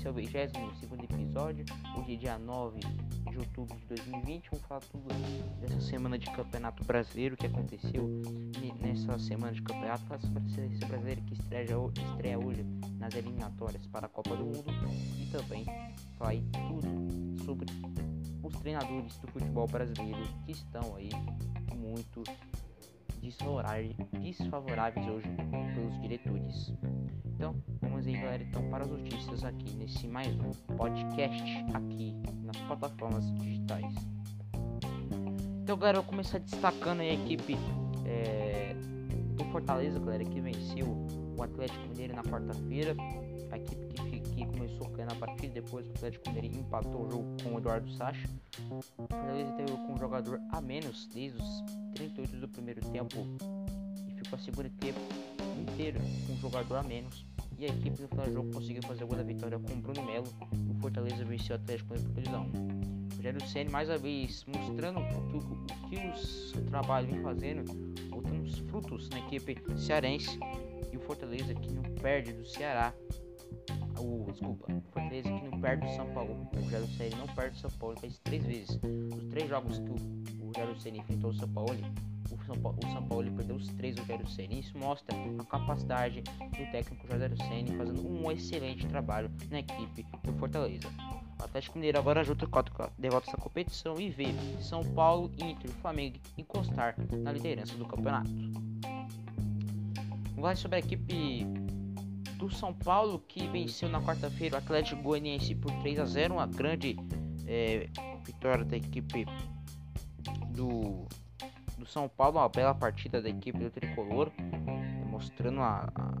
esse é o 22 episódio. Hoje é dia 9 de outubro de 2020. Vamos falar tudo dessa semana de campeonato brasileiro que aconteceu nessa semana de campeonato. Seleção brasileira que estreia, estreia hoje nas eliminatórias para a Copa do Mundo. E também falar tudo sobre os treinadores do futebol brasileiro que estão aí muito desfavoráveis hoje pelos diretores. Então, vamos aí, galera, então, para as notícias aqui nesse mais um podcast aqui nas plataformas digitais. Então, galera, eu vou começar destacando a equipe é, do Fortaleza, galera, que venceu o Atlético Mineiro na quarta-feira. A equipe que, que começou ganhando a partida, depois o Atlético Mineiro empatou o jogo com o Eduardo Sacha. O Fortaleza teve com um jogador a menos desde os 38 do primeiro tempo e ficou a segunda tempo inteiro com um jogador a menos e a equipe no final do jogo conseguiu fazer o gol da vitória com o Bruno Melo. O Fortaleza venceu o Atlético por 2 a 1. O Rogério Senna mais uma vez mostrando o, que o seu trabalho vem fazendo, botando os frutos na equipe cearense e o Fortaleza que não perde do Ceará. O, desculpa, o Fortaleza que não perde do São Paulo. O Rogério Senna não perde do São Paulo faz três vezes. Os três jogos que o, o Rogério Senna enfrentou o São Paulo, o São Paulo, o São Paulo perdeu os três do Rogério Ceni. Isso mostra a capacidade do técnico Rogério Ceni fazendo um excelente trabalho na equipe do Fortaleza. O Atlético Mineiro agora junta quatro derrotas na competição e vê São Paulo, Inter e Flamengo encostar na liderança do campeonato. Vamos falar sobre a equipe do São Paulo que venceu na quarta-feira o Atlético Goianiense por 3 a 0, uma grande é, vitória da equipe do do São Paulo, uma bela partida da equipe do Tricolor, mostrando a, a,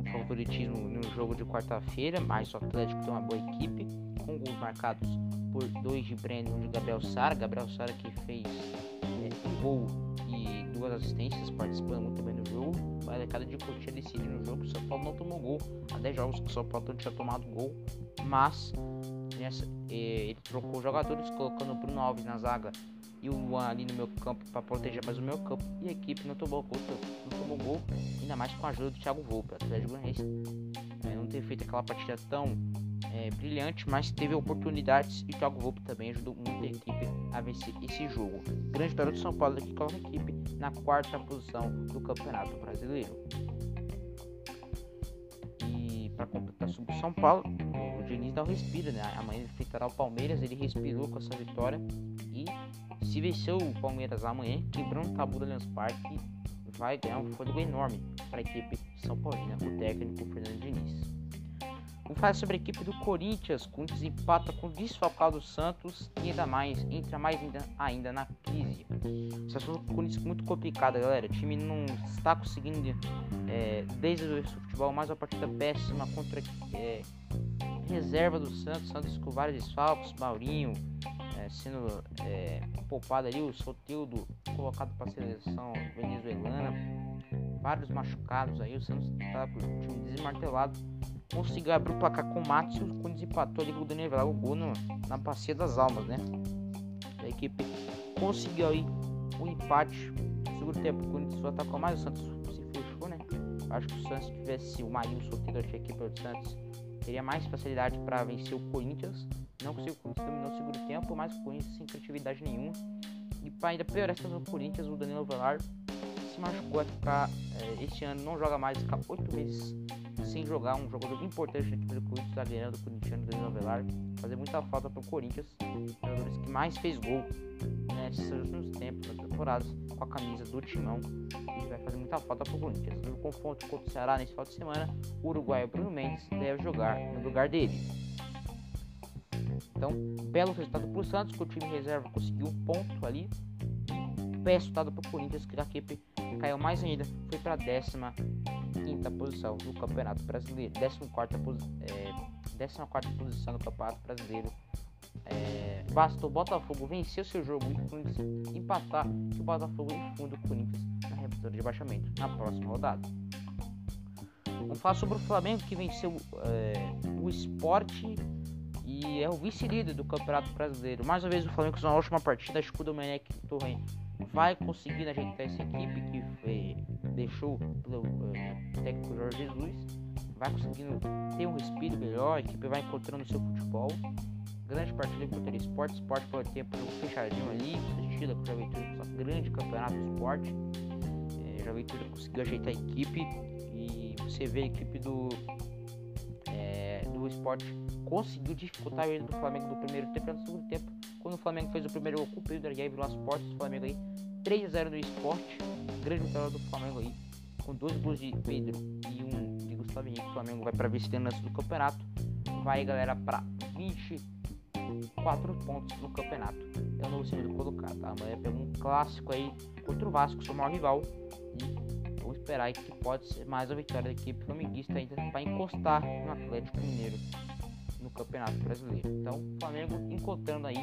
um favoritismo no jogo de quarta-feira, mas o Atlético tem uma boa equipe, com gols marcados por dois de Breno e um de Gabriel Sara. Gabriel Sara que fez é, um gol assistências, participando muito bem do jogo. A cada de Coutinho decide no jogo, o São Paulo não tomou gol. Há 10 jogos que o São Paulo tinha tomado gol, mas nessa, ele trocou jogadores, colocando o Bruno Alves na zaga e o Juan ali no meu campo para proteger mais o meu campo. E a equipe não tomou gol, não tomou gol, ainda mais com a ajuda do Thiago Volpe, Atlético Goianiense. É, não ter feito aquela partida tão é, brilhante, mas teve oportunidades e o Thiago Volpe também ajudou muito a equipe a vencer esse jogo. Grande vitória do São Paulo que coloca a equipe na quarta posição do Campeonato Brasileiro. E para completar sobre o São Paulo, o Diniz não respira, né? Amanhã enfrentará o Palmeiras, ele respirou com essa vitória e se vencer o Palmeiras amanhã, quebrando o tabu do Allianz Parque, vai ganhar um fôlego enorme para a equipe São Paulina, o técnico Fernando Diniz. Vamos falar sobre a equipe do Corinthians. O Corinthians empata com o desfalcado Santos e ainda mais, entra mais ainda, ainda na crise. Situação do Corinthians muito complicada, galera. O time não está conseguindo, é, desde o futebol, mais uma partida péssima contra é, reserva do Santos. Santos com vários desfalques, Maurinho, é, sendo é, poupado ali, o Sotildo colocado para a seleção venezuelana, vários machucados aí, o Santos está com o time desmartelado, conseguiu abrir o placar com o Matos e o Corinthians empatou ali com o Daniel Velar, o gol no, na bacia das almas, né? A equipe conseguiu aí o um empate, no segundo tempo o Corinthians atacou mais, o Santos se fechou, né? Acho que o Santos tivesse o Sotildo, achei a equipe do Santos teria mais facilidade para vencer o Corinthians. Não conseguiu o Corinthians terminou o segundo tempo, mas o Corinthians sem criatividade nenhuma. E para ainda piorar a situação do Corinthians, o Danilo Velar se machucou, ficar é, este ano, não joga mais, ficar oito meses sem jogar. Um jogador importante da equipe do Corinthians, zagueirão do Corinthians, Danilo Velar. Fazer muita falta para o Corinthians, jogadores que mais fez gol nesses últimos tempos, nas temporadas, com a camisa do Timão. E vai fazer muita falta para o Corinthians. No confronto contra o Ceará nesse final de semana, o uruguaio Bruno Mendes deve jogar no lugar dele. Então, belo resultado para o Santos, que o time reserva conseguiu um ponto ali. Péssimo resultado para o Corinthians, que a equipe caiu mais ainda, foi para a 15 posição do Campeonato Brasileiro, 14 posi é, posição do Campeonato Brasileiro. É, o Botafogo vencer seu jogo e o Corinthians empatar, que o Botafogo enfunda o Corinthians na revisão de baixamento na próxima rodada. Vamos falar sobre o Flamengo que venceu é, o esporte e é o vice-líder do Campeonato Brasileiro. Mais uma vez o Flamengo uma ótima partida. Acho que o Domenech Torren vai conseguir ajeitar essa equipe que foi, deixou pelo uh, técnico Jorge Jesus. vai conseguindo ter um respiro melhor, a equipe vai encontrando o seu futebol. Grande partida contra o esporte, esporte pelo tempo fechadinho ali, assistida com o Javentura, grande campeonato do esporte. É, Javentura conseguiu ajeitar a equipe e você vê a equipe do, é, do esporte conseguiu dificultar a do Flamengo no primeiro tempo e no segundo tempo. Quando o Flamengo fez o primeiro gol com o Pedro Aguiar virou as portas, o Flamengo aí 3 a 0 no esporte. Grande vitória do Flamengo aí, com dois gols de Pedro e um de Gustavo Henrique. O Flamengo vai para vice-liderança do campeonato. Vai, galera, para 24 pontos no campeonato. É o novo segundo colocado, tá? Amanhã pega um clássico aí contra o Vasco, seu maior rival. E vou esperar aí que pode ser mais a vitória da equipe flamenguista ainda para encostar no Atlético Mineiro no Campeonato Brasileiro. Então, Flamengo encontrando aí,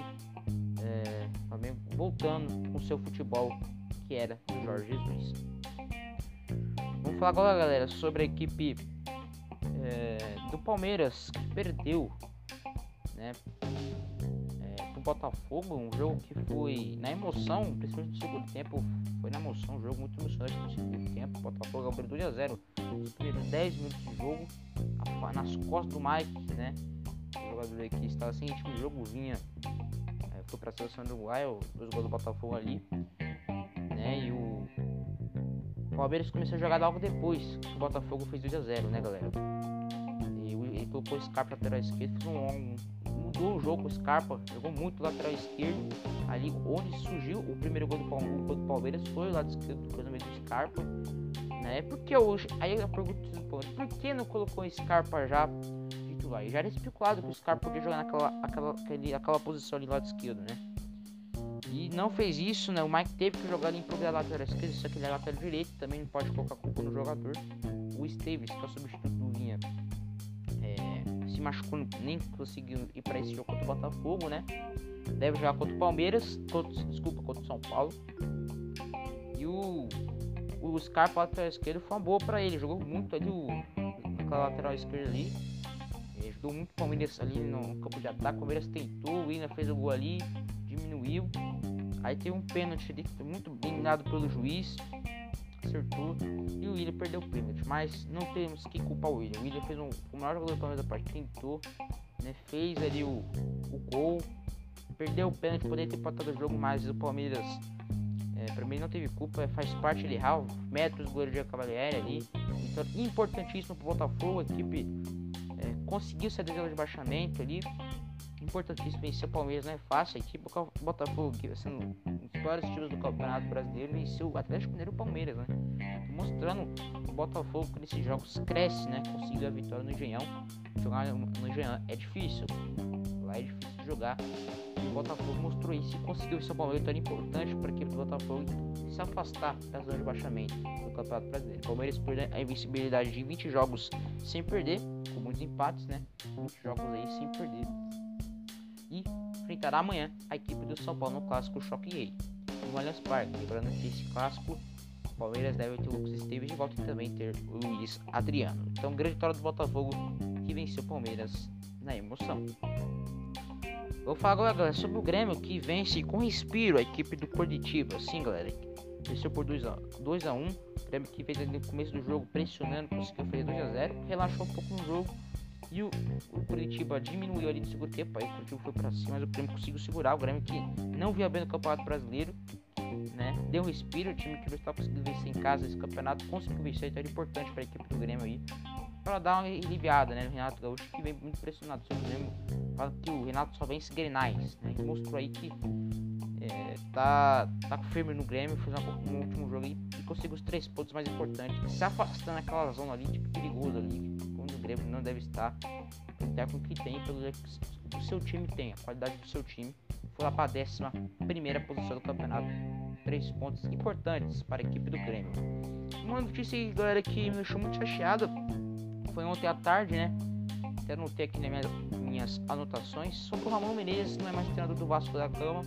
é, Flamengo voltando com seu futebol que era do Jorge Jesus. Vamos falar agora, galera, sobre a equipe é, do Palmeiras que perdeu, né? É, pro Botafogo, um jogo que foi na emoção, principalmente no segundo tempo, foi na emoção, um jogo muito emocionante no segundo tempo. O Botafogo abriu 2 a 0 nos primeiros 10 minutos de jogo, nas costas do Mike, né? O jogador que estava sem ritmo de jogo vinha, é, foi para a seleção do Uruguai, os gols do Botafogo ali, né? E o Palmeiras começou a jogar logo depois que o Botafogo fez 2 a 0 né, galera? E ele colocou o Scarpa lateral esquerdo, fez um, um, mudou o jogo com o Scarpa, jogou muito lateral esquerdo, ali onde surgiu o primeiro gol do, Palmeiras, do foi o lado esquerdo do cruzamento do Scarpa, né? Porque hoje, aí eu pergunto por que não colocou o Scarpa já titular? E já era especulado que o Scarpa podia jogar naquela aquela, aquele, aquela posição ali lado esquerdo, né? E não fez isso, né? O Mike teve que jogar em pro lateral esquerdo, só que ele é lateral direito, também não pode colocar culpa no jogador. O Esteves, que é o substituto do Vinha, é, se machucou, nem conseguiu ir para esse jogo contra o Botafogo, né? Deve jogar contra o Palmeiras, contra, desculpa, contra o São Paulo. E o, o Scarpa lateral esquerdo foi uma boa para ele, jogou muito ali o, lateral esquerda ali. Ele ajudou muito o Palmeiras ali no campo de ataque. O Palmeiras tentou, o William fez o gol ali, diminuiu. Aí teve um pênalti ali que foi muito bem dado pelo juiz. Acertou. E o William perdeu o pênalti. Mas não temos que culpar o William. O William fez um, o maior jogador do Palmeiras da parte. Tentou. Né, fez ali o, o gol. Perdeu o pênalti. Poderia ter empatado o jogo. Mas o Palmeiras. É, pra mim não teve culpa. Faz parte de errar. Metros, goleiro de Cavalieri ali. Então, importantíssimo pro Botafogo. A equipe é, conseguiu sair da zona de baixamento ali importantíssimo vencer o Palmeiras não é fácil. A equipe Botafogo, que sendo um dos piores times do Campeonato Brasileiro, venceu o Atlético Mineiro e o Palmeiras, né? Mostrando que o Botafogo nesses jogos cresce, né? Conseguiu a vitória no Engenhão. Jogar no Engenhão é difícil. Lá é difícil jogar. O Botafogo mostrou isso e conseguiu esse Palmeiras vitória importante para a equipe do Botafogo se afastar da zona de baixamento do Campeonato Brasileiro. O Palmeiras perdeu a invencibilidade de 20 jogos sem perder, com muitos empates, né? 20 jogos aí sem perder e enfrentará amanhã a equipe do São Paulo no clássico Choque Rei no Allianz Parque. Lembrando que esse clássico o Palmeiras deve ter o Lucas Esteves de volta e também ter o Luiz Adriano. Então, grande vitória do Botafogo que venceu o Palmeiras na emoção. Vou falar agora galera, sobre o Grêmio que vence com respiro a equipe do Curitiba. Sim, galera, venceu por 2 a 2 a 1. O Grêmio que fez no começo do jogo pressionando, conseguiu fazer 2 a 0, relaxou um pouco no jogo e o, o Curitiba diminuiu ali no segundo tempo. Aí o Curitiba foi pra cima, mas o Grêmio conseguiu segurar. O Grêmio que não via bem no Campeonato Brasileiro, né? Deu respiro. O time que não estava conseguindo vencer em casa esse campeonato conseguiu vencer. Então era importante para a equipe do Grêmio aí. Pra dar uma aliviada, né? Renato Gaúcho que vem muito pressionado. O Grêmio fala que o Renato só vence Grenais, né? Ele mostrou aí que é, tá, tá firme no Grêmio, fez um, último jogo aí e conseguiu os três pontos mais importantes, se afastando daquela zona ali, tipo, perigosa ali, Grêmio não deve estar. O técnico que tem, pelo que o seu time tem, a qualidade do seu time, foi lá para a décima primeira posição do campeonato. Três pontos importantes para a equipe do Grêmio. Uma notícia, galera, que me deixou muito chateado foi ontem à tarde, né? Até notei aqui nas minhas, anotações sobre o Ramon Menezes, não é mais treinador do Vasco da Gama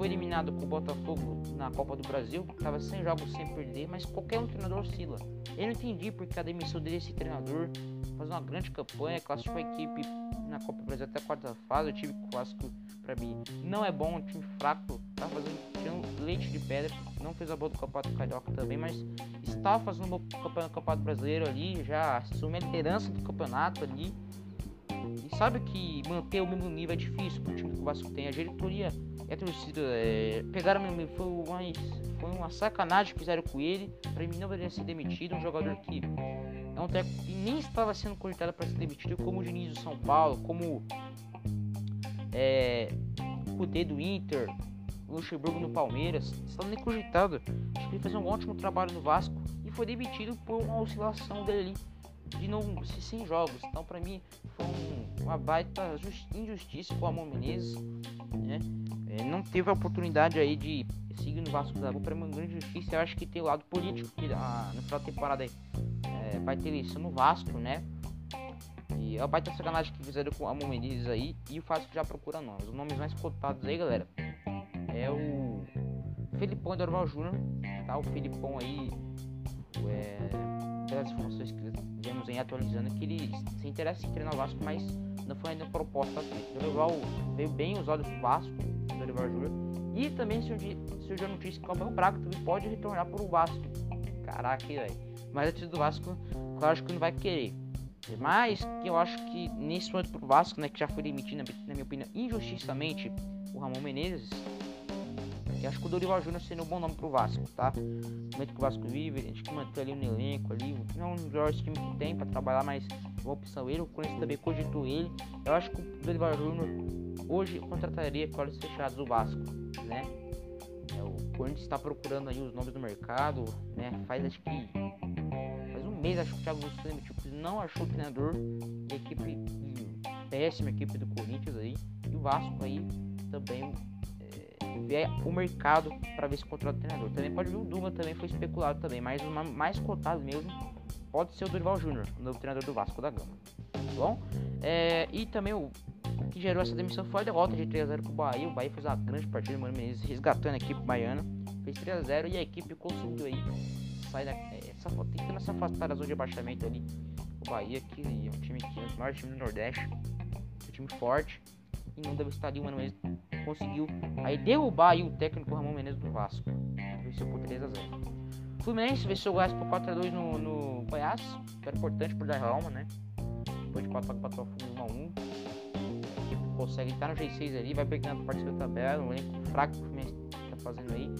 foi eliminado com o Botafogo na Copa do Brasil, estava sem jogos sem perder, mas qualquer um treinador oscila. Eu não entendi porque a demissão desse treinador faz uma grande campanha, classificou a equipe na Copa do Brasil até a quarta fase. O time clássico, para mim, não é bom, um time fraco, tá fazendo tirando leite de pedra, não fez a boa do Campeonato Carioca também, mas está fazendo o campeonato brasileiro ali, já assume a liderança do campeonato ali. Sabe que manter o mesmo nível é difícil pro time que o Vasco tem. A diretoria e a torcida é, pegaram foi, foi uma sacanagem que fizeram com ele. Pra mim não deveria ser demitido. Um jogador que é um técnico que nem estava sendo cogitado para ser demitido, como o Diniz do São Paulo, como é, o D do Inter, o Luxemburgo no Palmeiras, estava nem cogitado. Acho que ele fez um ótimo trabalho no Vasco e foi demitido por uma oscilação dele de não se sem jogos. Então, para mim, foi um, uma baita injustiça com o Amon Menezes, né? É, não teve a oportunidade aí de seguir no Vasco da Gama, para mim, uma grande injustiça. Eu acho que tem o lado político que ah, no final da temporada aí, é, vai ter eleição no Vasco, né? E é a baita sacanagem que fizeram com o Amon Menezes aí e o Vasco já procura nomes. Os nomes mais cotados aí, galera, é o Felipão Dorval Júnior, tá? O Felipão aí, é, pelas informações que vemos aí atualizando, que ele se interessa em treinar o Vasco, mas não foi ainda proposta. O Dorival veio bem os olhos Vasco, Dorival Júnior, e também surgiu a notícia que o Abel Braga também pode retornar para o Vasco. Caraca, velho. Mas a do Vasco, claro que não vai querer. Mas eu acho que nesse momento pro Vasco, né, que já foi demitido, na minha opinião, injustiçamente, o Ramon Menezes, eu acho que o Dorival Júnior seria um bom nome pro Vasco, tá? No momento que o Vasco vive, a gente que manter ali no elenco ali. Não é um dos melhores times que tem pra trabalhar, mas uma opção ele. O Corinthians também cogitou ele. Eu acho que o Dorival Júnior hoje contrataria com olhos fechados o Vasco, né? É, o Corinthians está procurando aí os nomes do mercado, né? Faz acho que faz um mês acho que o Thiago Nunes tipo, não achou o treinador e a equipe péssima equipe do Corinthians aí e o Vasco aí também ver o mercado para ver se contrata o treinador. Também pode vir o Duma, também foi especulado também, mas o mais cotado mesmo pode ser o Dorival Júnior, o treinador do Vasco da Gama. Tá bom? É, e também o, o, que gerou essa demissão foi a derrota de 3x0 com o Bahia. O Bahia fez uma grande partida, o Mano Menezes resgatando a equipe baiana. Fez 3x0 e a equipe conseguiu aí sair da, é, tentando se afastar da zona de abaixamento ali. O Bahia, que é um time que é o maior time do Nordeste, um time forte e não deve estar ali, o Mano Menezes conseguiu aí derrubar aí o técnico Ramon Menezes do Vasco. Venceu por 3 a 0. Fluminense venceu o Goiás por 4 a 2 no, no Goiás, que era importante por dar alma, né? Depois de 4 a 4 1 a 1. A equipe consegue estar no G6 ali, vai pegando parte da tabela, um elenco fraco que o Fluminense tá fazendo aí.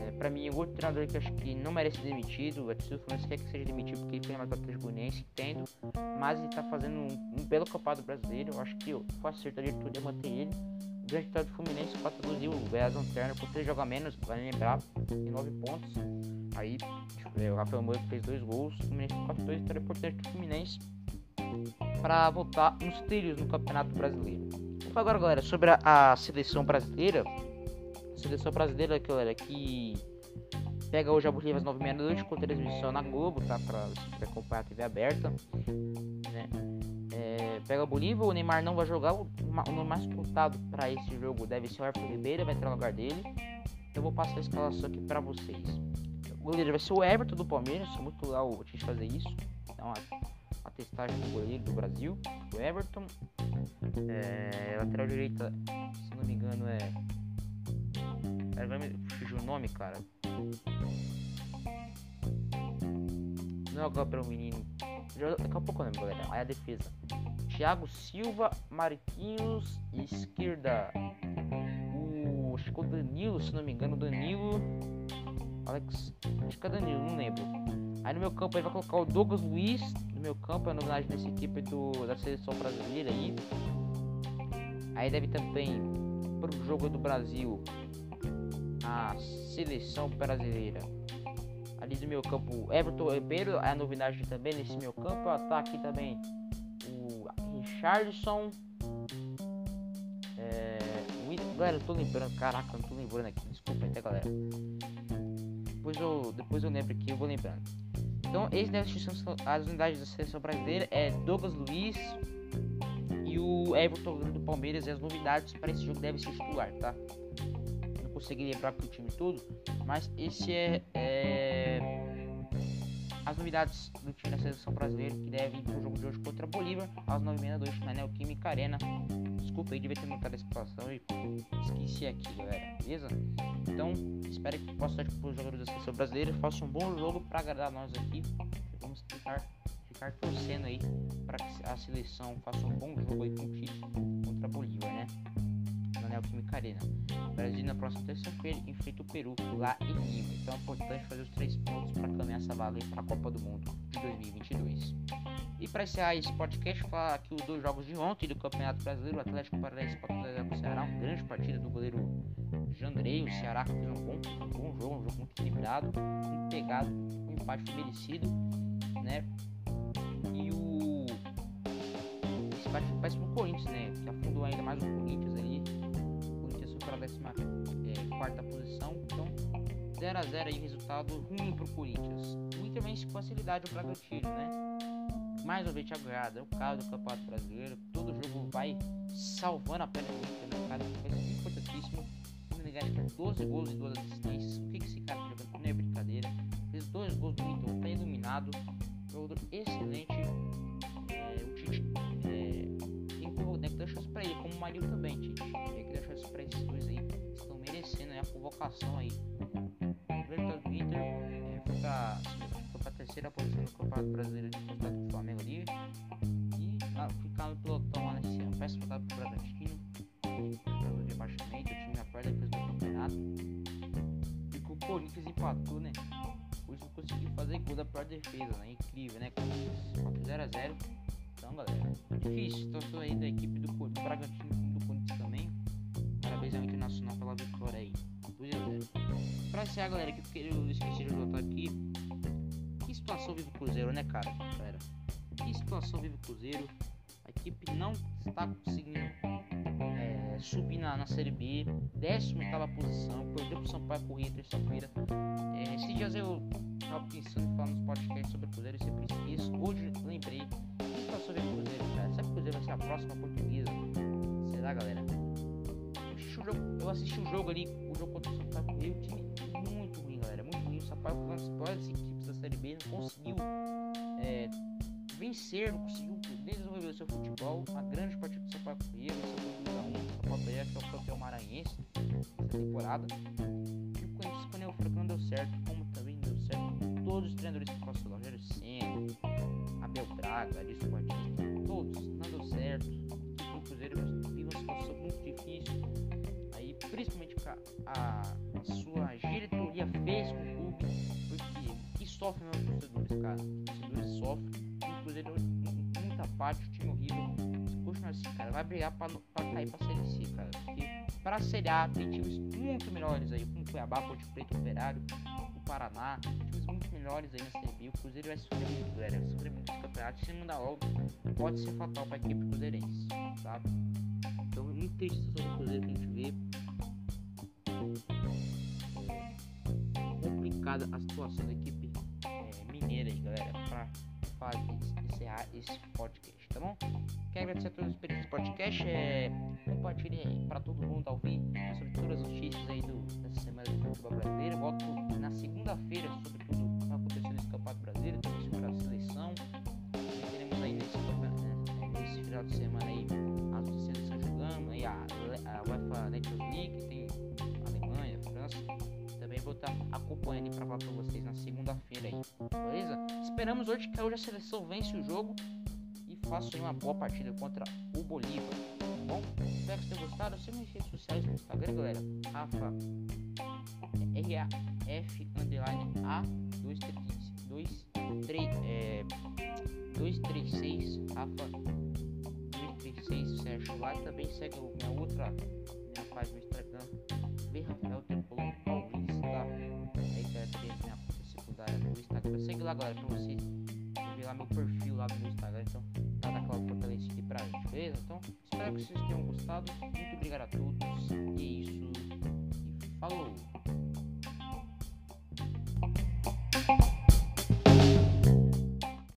É, pra mim, o outro treinador que eu acho que não merece ser demitido, o torcida Fluminense quer que seja demitido porque ele foi mais Atlético Goianiense, entendo, mas ele tá fazendo um, um belo campeonato brasileiro, eu acho que foi acerto a diretoria manter ele grande vitória do Fluminense 4 x o Goiás Lanterna por 3 jogar menos, vale lembrar, em 9 pontos. Aí o Rafael Moura fez 2 gols, o Fluminense 4 2 vitória importante do Fluminense para voltar nos trilhos no Campeonato Brasileiro. Agora, galera, sobre a, a seleção brasileira. A seleção brasileira, galera, que pega hoje a Bolívia às 9h30 da noite com transmissão na Globo, tá? Você acompanhar a TV aberta. Né? Pega a Bolívia, o Neymar não vai jogar. O, o mais cotado para esse jogo deve ser o Arthur Ribeiro, vai entrar no lugar dele. Eu vou passar a escalação aqui para vocês. O goleiro vai ser o Everton do Palmeiras, é muito legal a gente fazer isso. Então, a, testagem do goleiro do Brasil, o Everton. É, lateral direita, se não me engano, é. Vai me fugir o nome, cara. Não é o Gabriel Menino. Daqui a pouco eu lembro, galera. Aí a defesa. Thiago Silva, Marquinhos, esquerda. O, acho que o Danilo, se não me engano, Danilo. Alex, acho que é Danilo, não lembro. Aí no meu campo ele vai colocar o Douglas Luiz. No meu campo é novidade dessa equipe do, da seleção brasileira aí. Aí deve também pro jogo do Brasil a seleção brasileira ali do meu campo. Everton Ribeiro é a novidade também nesse meu campo. Tá aqui também o Richardson. É, o, galera, eu tô lembrando. Caraca, eu não tô lembrando aqui. Desculpa até, galera. Depois eu, depois eu lembro aqui, eu vou lembrando. Então, esses são as unidades da seleção brasileira. É Douglas Luiz e o Everton do Palmeiras. E as novidades para esse jogo devem ser titular, tá? Não consegui lembrar pro time todo, mas esse é, é novidades do time da seleção brasileira que deve ir para o jogo de hoje contra a Bolívia às 9h30 da na Neoquímica Arena. Desculpa aí, devia ter notado a situação e esqueci aqui, galera, beleza? Então, espero que possa estar para os jogadores da seleção brasileira façam um bom jogo para agradar nós aqui. Vamos tentar ficar torcendo aí para que a seleção faça um bom jogo aí com o contra a Bolívia, né? Na Neoquímica Arena. O Brasil na próxima terça-feira enfrenta o Peru lá em Lima. Então é importante fazer os três pontos essa vaga para a Copa do Mundo de 2022. E para encerrar esse podcast, falar aqui os dois jogos de ontem do Campeonato Brasileiro, o Atlético Paranaense para o Ceará, uma grande partida do goleiro Jandrei, o Ceará fez um bom, um bom jogo, um jogo muito equilibrado, muito pegado, um empate merecido, né? E o esse empate parece pro Corinthians, né? Que afundou ainda mais o Corinthians ali. O Corinthians foi para a 14 é, quarta posição, então 0x0 aí, resultado ruim pro Corinthians. Muito bem com facilidade o Bragantino, né? mais uma vez Thiago Reis, é o cara do Campeonato Brasileiro. Todo jogo vai salvando a perna do Inter, né? cara é importantíssimo. Se não me engano, tem 12 gols e 2 assistências. O que, que esse cara tá jogando não é brincadeira. Fez dois gols do Inter, tá iluminado. Jogador excelente. É, o Tite é, tem que dar chance pra ele, como o Marinho também, Tite. Tem que dar chance pra esses dois aí. Estão merecendo né, a convocação aí. Resultado do Inter é, foi pra para a terceira posição do Campeonato Brasileiro de contato com o Flamengo ali e ah, ficar no pelotão lá nesse ano. Peço contato pro Bragantino, pelo rebaixamento, o time acorda depois do campeonato. E com o Corinthians empatou, né? Por isso eu consegui fazer gol da pior defesa, né? Incrível, né? 0x0. Então, galera, difícil. Situação aí da equipe do, do Bragantino do Corinthians também. Parabéns ao Internacional pela vitória aí. 2x0. Pra encerrar, galera, que eu esqueci de anotar aqui situação vive o Cruzeiro, né, cara? Galera, que situação vive o Cruzeiro. A equipe não está conseguindo é, subir na, na Série B, 18 posição, perdeu pro Sampaio Corrêa terça-feira. É, esses dias eu estava pensando em falar nos podcasts sobre o Cruzeiro e sempre esqueço. Hoje lembrei. Que situação vive o Cruzeiro, cara? Sabe que o Cruzeiro vai ser a próxima portuguesa? Será, galera? Eu assisti o jogo ali, o jogo contra o Sampaio Corrêa, o time Sampaio Corrêa, equipes da Série B, não conseguiu é, vencer, não conseguiu desenvolver o seu futebol. A grande partida do Sampaio Corrêa, o Sampaio Corrêa, que é o campeão maranhense essa temporada. E o Corinthians, quando o Furacão deu certo, como também deu certo todos os treinadores que passou, Rogério Senna, Abel Braga, Alice Batista, todos, não deu certo. O Cruzeiro vive uma situação muito difícil. Aí, principalmente a, a sua sofre meus torcedores, cara. Os torcedores sofrem, o Cruzeiro muita parte, o time horrível. Se continuar assim, cara, vai brigar pra, pra cair pra Série C, cara. Porque pra Série A tem times muito melhores aí, como Cuiabá, Ponte Preto, Operário, o Paraná, times muito melhores aí na Série B. O Cruzeiro vai sofrer muito, galera. Vai sofrer muito esse campeonato. Se não dá logo, pode ser fatal pra equipe cruzeirense, sabe? Então, muito triste a situação do Cruzeiro que a gente vê. complicada a situação da equipe é, mineira, galera, para fazer, encerrar esse podcast, tá bom? Quero agradecer a todos os períodos do podcast, é, compartilhe aí para todo mundo ouvir sobre todas as notícias aí do, dessa semana do futebol brasileiro. Volto na segunda-feira sobre tudo que vai acontecer nesse campeonato brasileiro, também sobre a seleção. E teremos aí nesse, né, nesse final de semana aí as seleções jogando, aí a, a UEFA Nations League, tem Alemanha, França vou estar acompanhando para falar para vocês na segunda-feira aí, beleza? Esperamos hoje que hoje a seleção vence o jogo e faça uma boa partida contra o Bolívar, tá bom? Espero que vocês tenham gostado. Siga nas redes sociais no Instagram, galera. Rafa R-A-F underline A 236 é, 236 Rafa 236 Sérgio lá também segue a minha outra minha página no Instagram B Rafael Tricolor Instagram. Segue lá, galera, pra você ver lá meu perfil lá no Instagram. Então, tá daquela fortalecida pra gente, beleza? Então, espero que vocês tenham gostado. Muito obrigado a todos. E é isso. E falou!